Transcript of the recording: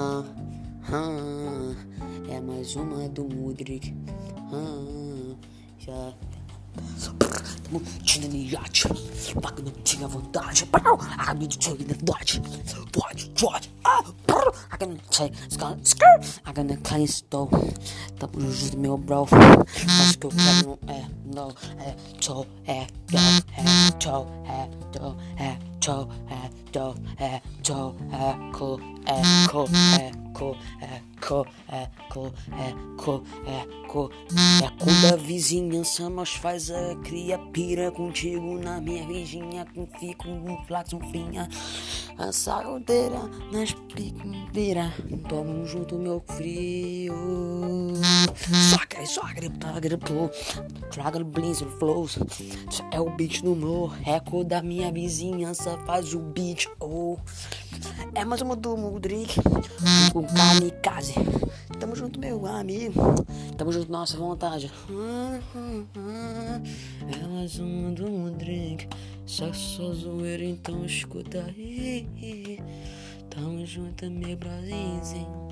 Ah, ah, é mais uma do Mudrik. Ah, já. Tinha iate, não tinha vontade. A minha solidariedade. Pode, pode. A gonna say, skr, a gonna clean stove. Tá por justo meu bro. Mas que eu quero não é, não é, tchau, é, tchau, é, tchau, é, tchau, é, tchau, é do, é, tchau, é, co, é, co, é, co, é, co, é, co, é, co, é, co, é co da vizinhança, mas faz a cria pira contigo na minha vizinha, com fico um flax, um finha, a sarodeira nas piqueira, tamo junto, meu frio, soca, soca, grita, gritou, traga blins flows, é o beat do meu reco da minha vizinhança, faz o beat, oh, é mais uma do Mudrik, com kamikaze. Tamo junto, meu amigo. Tamo junto, nossa vontade. É mais uma do Mudrik. Só só zoeira, então escuta aí. Tamo junto, meu Brasilzinho.